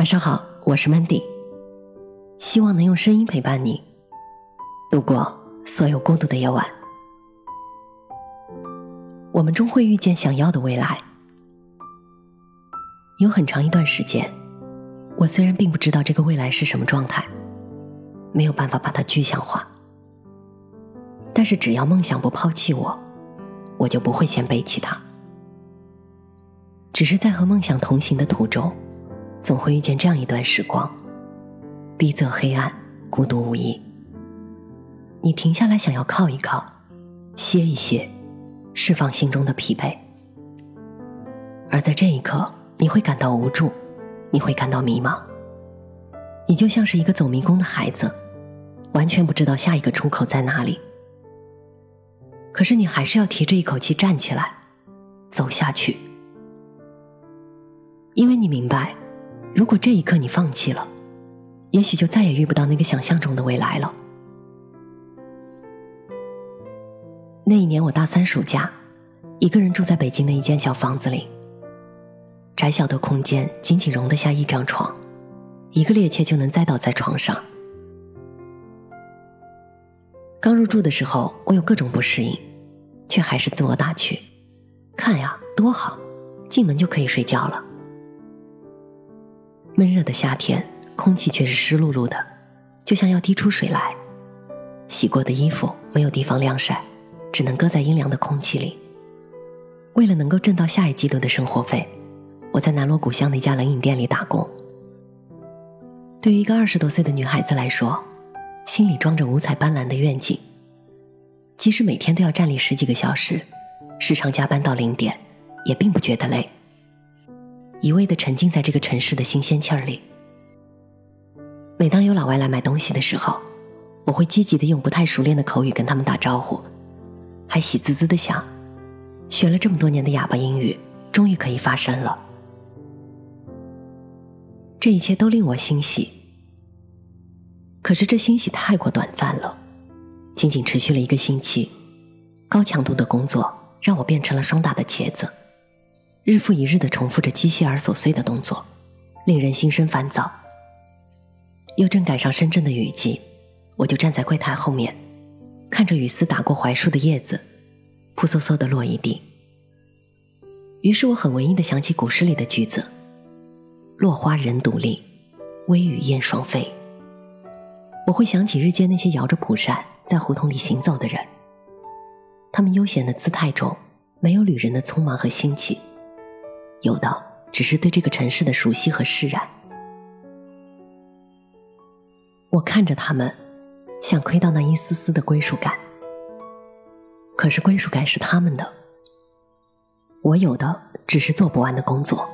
晚上好，我是 Mandy，希望能用声音陪伴你度过所有孤独的夜晚。我们终会遇见想要的未来。有很长一段时间，我虽然并不知道这个未来是什么状态，没有办法把它具象化，但是只要梦想不抛弃我，我就不会先背弃它。只是在和梦想同行的途中。总会遇见这样一段时光，逼仄黑暗，孤独无依。你停下来，想要靠一靠，歇一歇，释放心中的疲惫。而在这一刻，你会感到无助，你会感到迷茫。你就像是一个走迷宫的孩子，完全不知道下一个出口在哪里。可是你还是要提着一口气站起来，走下去，因为你明白。如果这一刻你放弃了，也许就再也遇不到那个想象中的未来了。那一年我大三暑假，一个人住在北京的一间小房子里，窄小的空间仅仅容得下一张床，一个趔趄就能栽倒在床上。刚入住的时候，我有各种不适应，却还是自我打趣：“看呀，多好，进门就可以睡觉了。”闷热的夏天，空气却是湿漉漉的，就像要滴出水来。洗过的衣服没有地方晾晒，只能搁在阴凉的空气里。为了能够挣到下一季度的生活费，我在南锣鼓巷的一家冷饮店里打工。对于一个二十多岁的女孩子来说，心里装着五彩斑斓的愿景。即使每天都要站立十几个小时，时常加班到零点，也并不觉得累。一味的沉浸在这个城市的新鲜气儿里。每当有老外来买东西的时候，我会积极的用不太熟练的口语跟他们打招呼，还喜滋滋的想，学了这么多年的哑巴英语，终于可以发声了。这一切都令我欣喜。可是这欣喜太过短暂了，仅仅持续了一个星期，高强度的工作让我变成了霜打的茄子。日复一日的重复着机械而琐碎的动作，令人心生烦躁。又正赶上深圳的雨季，我就站在柜台后面，看着雨丝打过槐树的叶子，扑簌簌的落一地。于是我很文艺的想起古诗里的句子：“落花人独立，微雨燕双飞。”我会想起日间那些摇着蒲扇在胡同里行走的人，他们悠闲的姿态中，没有旅人的匆忙和新奇。有的只是对这个城市的熟悉和释然。我看着他们，想窥到那一丝丝的归属感。可是归属感是他们的，我有的只是做不完的工作。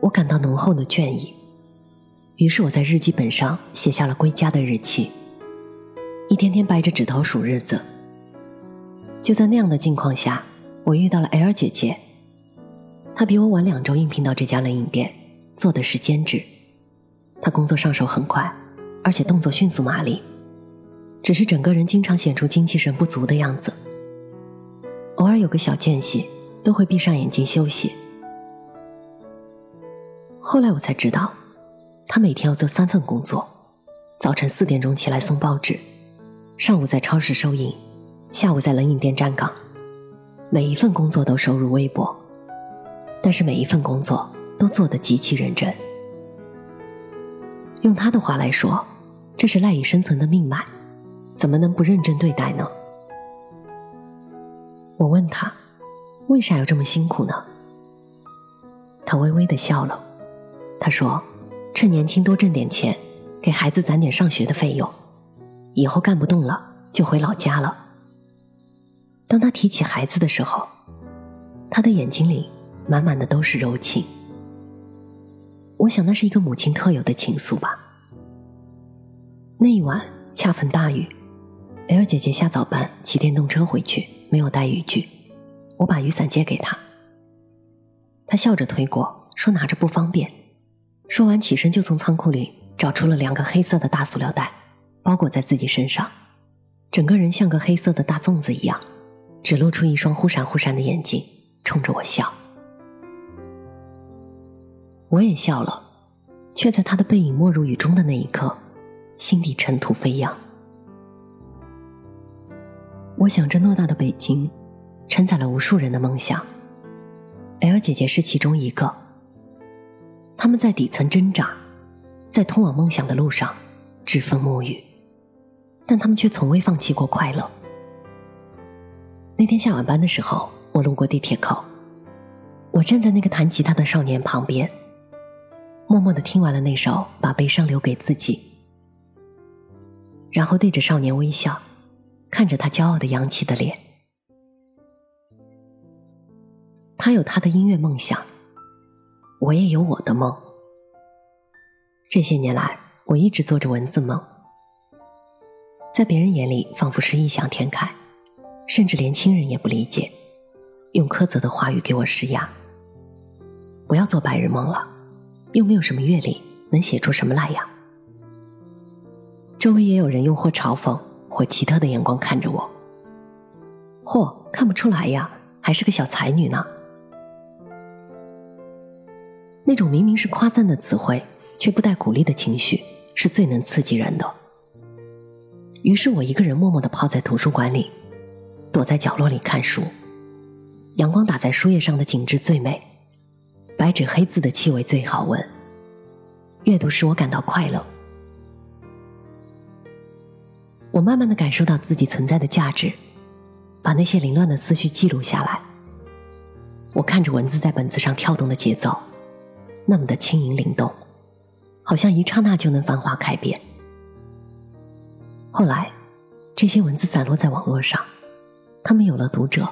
我感到浓厚的倦意，于是我在日记本上写下了归家的日期，一天天掰着指头数日子。就在那样的境况下，我遇到了 L 姐姐。他比我晚两周应聘到这家冷饮店，做的是兼职。他工作上手很快，而且动作迅速麻利，只是整个人经常显出精气神不足的样子。偶尔有个小间隙，都会闭上眼睛休息。后来我才知道，他每天要做三份工作：早晨四点钟起来送报纸，上午在超市收银，下午在冷饮店站岗。每一份工作都收入微薄。但是每一份工作都做得极其认真。用他的话来说，这是赖以生存的命脉，怎么能不认真对待呢？我问他，为啥要这么辛苦呢？他微微的笑了，他说：“趁年轻多挣点钱，给孩子攒点上学的费用，以后干不动了就回老家了。”当他提起孩子的时候，他的眼睛里。满满的都是柔情，我想那是一个母亲特有的情愫吧。那一晚恰逢大雨，L 姐姐下早班骑电动车回去，没有带雨具，我把雨伞借给她，她笑着推过，说拿着不方便。说完起身就从仓库里找出了两个黑色的大塑料袋，包裹在自己身上，整个人像个黑色的大粽子一样，只露出一双忽闪忽闪的眼睛，冲着我笑。我也笑了，却在他的背影没入雨中的那一刻，心底尘土飞扬。我想，这偌大的北京，承载了无数人的梦想。L 姐姐是其中一个。他们在底层挣扎，在通往梦想的路上栉风沐雨，但他们却从未放弃过快乐。那天下晚班的时候，我路过地铁口，我站在那个弹吉他的少年旁边，默默的听完了那首《把悲伤留给自己》，然后对着少年微笑。看着他骄傲的扬起的脸，他有他的音乐梦想，我也有我的梦。这些年来，我一直做着文字梦，在别人眼里仿佛是异想天开，甚至连亲人也不理解，用苛责的话语给我施压。不要做白日梦了，又没有什么阅历，能写出什么来呀？周围也有人用或嘲讽。或奇特的眼光看着我，嚯，看不出来呀，还是个小才女呢。那种明明是夸赞的词汇，却不带鼓励的情绪，是最能刺激人的。于是我一个人默默的泡在图书馆里，躲在角落里看书。阳光打在书页上的景致最美，白纸黑字的气味最好闻。阅读使我感到快乐。我慢慢的感受到自己存在的价值，把那些凌乱的思绪记录下来。我看着文字在本子上跳动的节奏，那么的轻盈灵动，好像一刹那就能繁华开遍。后来，这些文字散落在网络上，他们有了读者，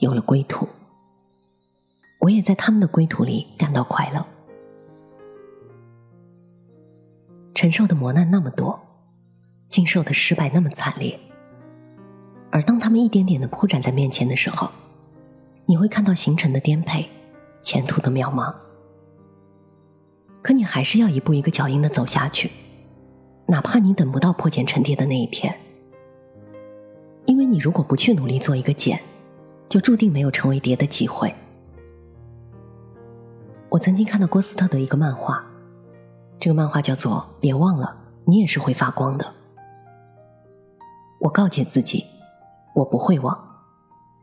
有了归途。我也在他们的归途里感到快乐。承受的磨难那么多。经受的失败那么惨烈，而当他们一点点的铺展在面前的时候，你会看到行程的颠沛，前途的渺茫。可你还是要一步一个脚印的走下去，哪怕你等不到破茧成蝶的那一天，因为你如果不去努力做一个茧，就注定没有成为蝶的机会。我曾经看到郭斯特的一个漫画，这个漫画叫做《别忘了，你也是会发光的》。我告诫自己，我不会忘，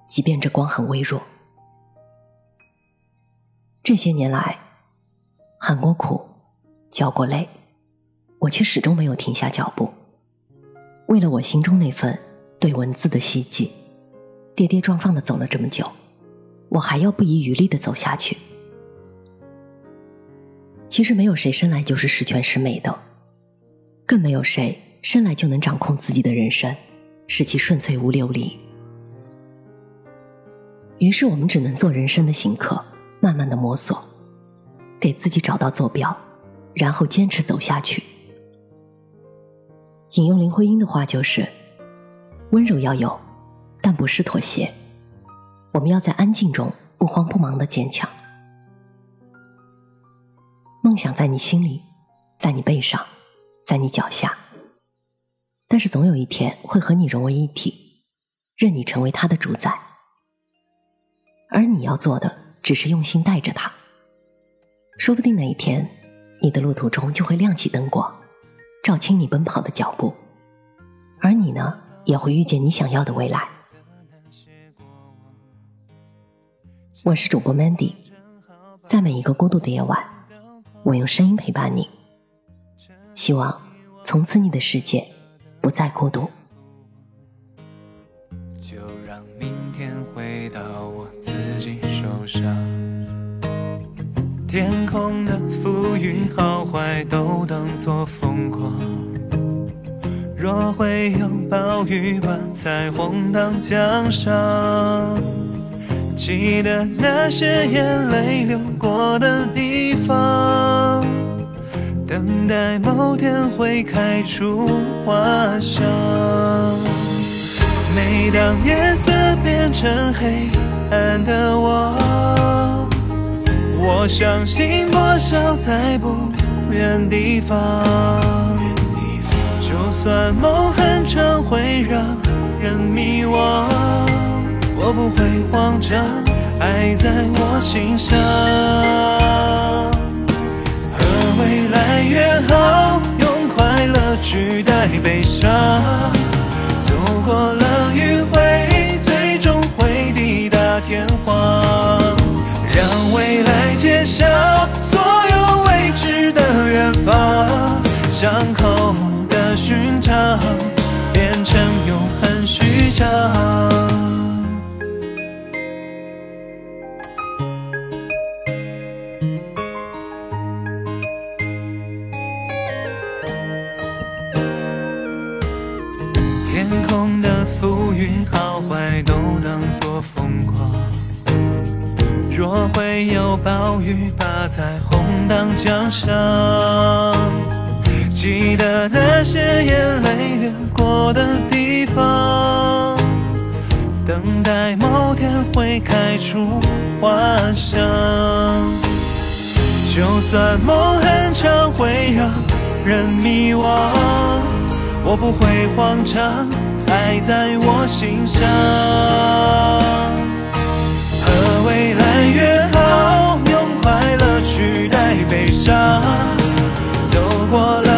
即便这光很微弱。这些年来，喊过苦，叫过泪，我却始终没有停下脚步。为了我心中那份对文字的希冀，跌跌撞撞的走了这么久，我还要不遗余力的走下去。其实没有谁生来就是十全十美的，更没有谁生来就能掌控自己的人生。使其顺遂无流离。于是我们只能做人生的行客，慢慢的摸索，给自己找到坐标，然后坚持走下去。引用林徽因的话就是：温柔要有，但不是妥协。我们要在安静中不慌不忙的坚强。梦想在你心里，在你背上，在你脚下。但是总有一天会和你融为一体，任你成为他的主宰，而你要做的只是用心带着他。说不定哪一天，你的路途中就会亮起灯光，照清你奔跑的脚步，而你呢，也会遇见你想要的未来。我是主播 Mandy，在每一个孤独的夜晚，我用声音陪伴你，希望从此你的世界。不再孤独。就让明天回到我自己手上。天空的浮云好坏都当作风光。若会有暴雨，把彩虹当奖赏。记得那些眼泪流过的地方。等待某天会开出花香。每当夜色变成黑暗的我，我相信破晓在不远地方。就算梦很长会让人迷惘，我不会慌张，爱在我心上。和未来。约好，用快乐取代悲伤。走过了迂回，天空的浮云好坏都当作风光。若会有暴雨，把彩虹当奖赏。记得那些眼泪流过的地方，等待某天会开出花香。就算梦很长，会让人迷惘。我不会慌张，爱在我心上。和未来约好，用快乐取代悲伤。走过了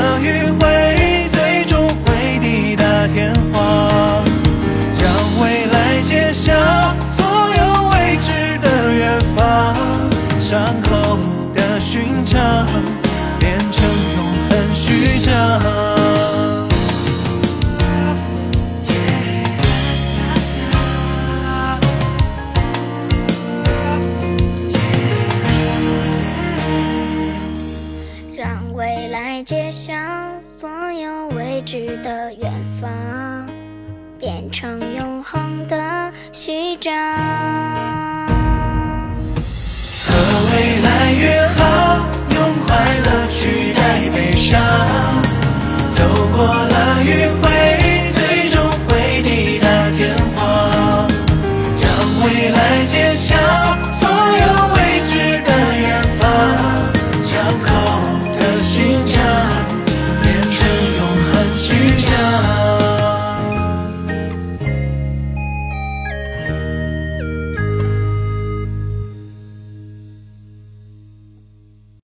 街上所有未知的远方变成永恒的序章和未来约好用快乐取代悲伤。走过了雨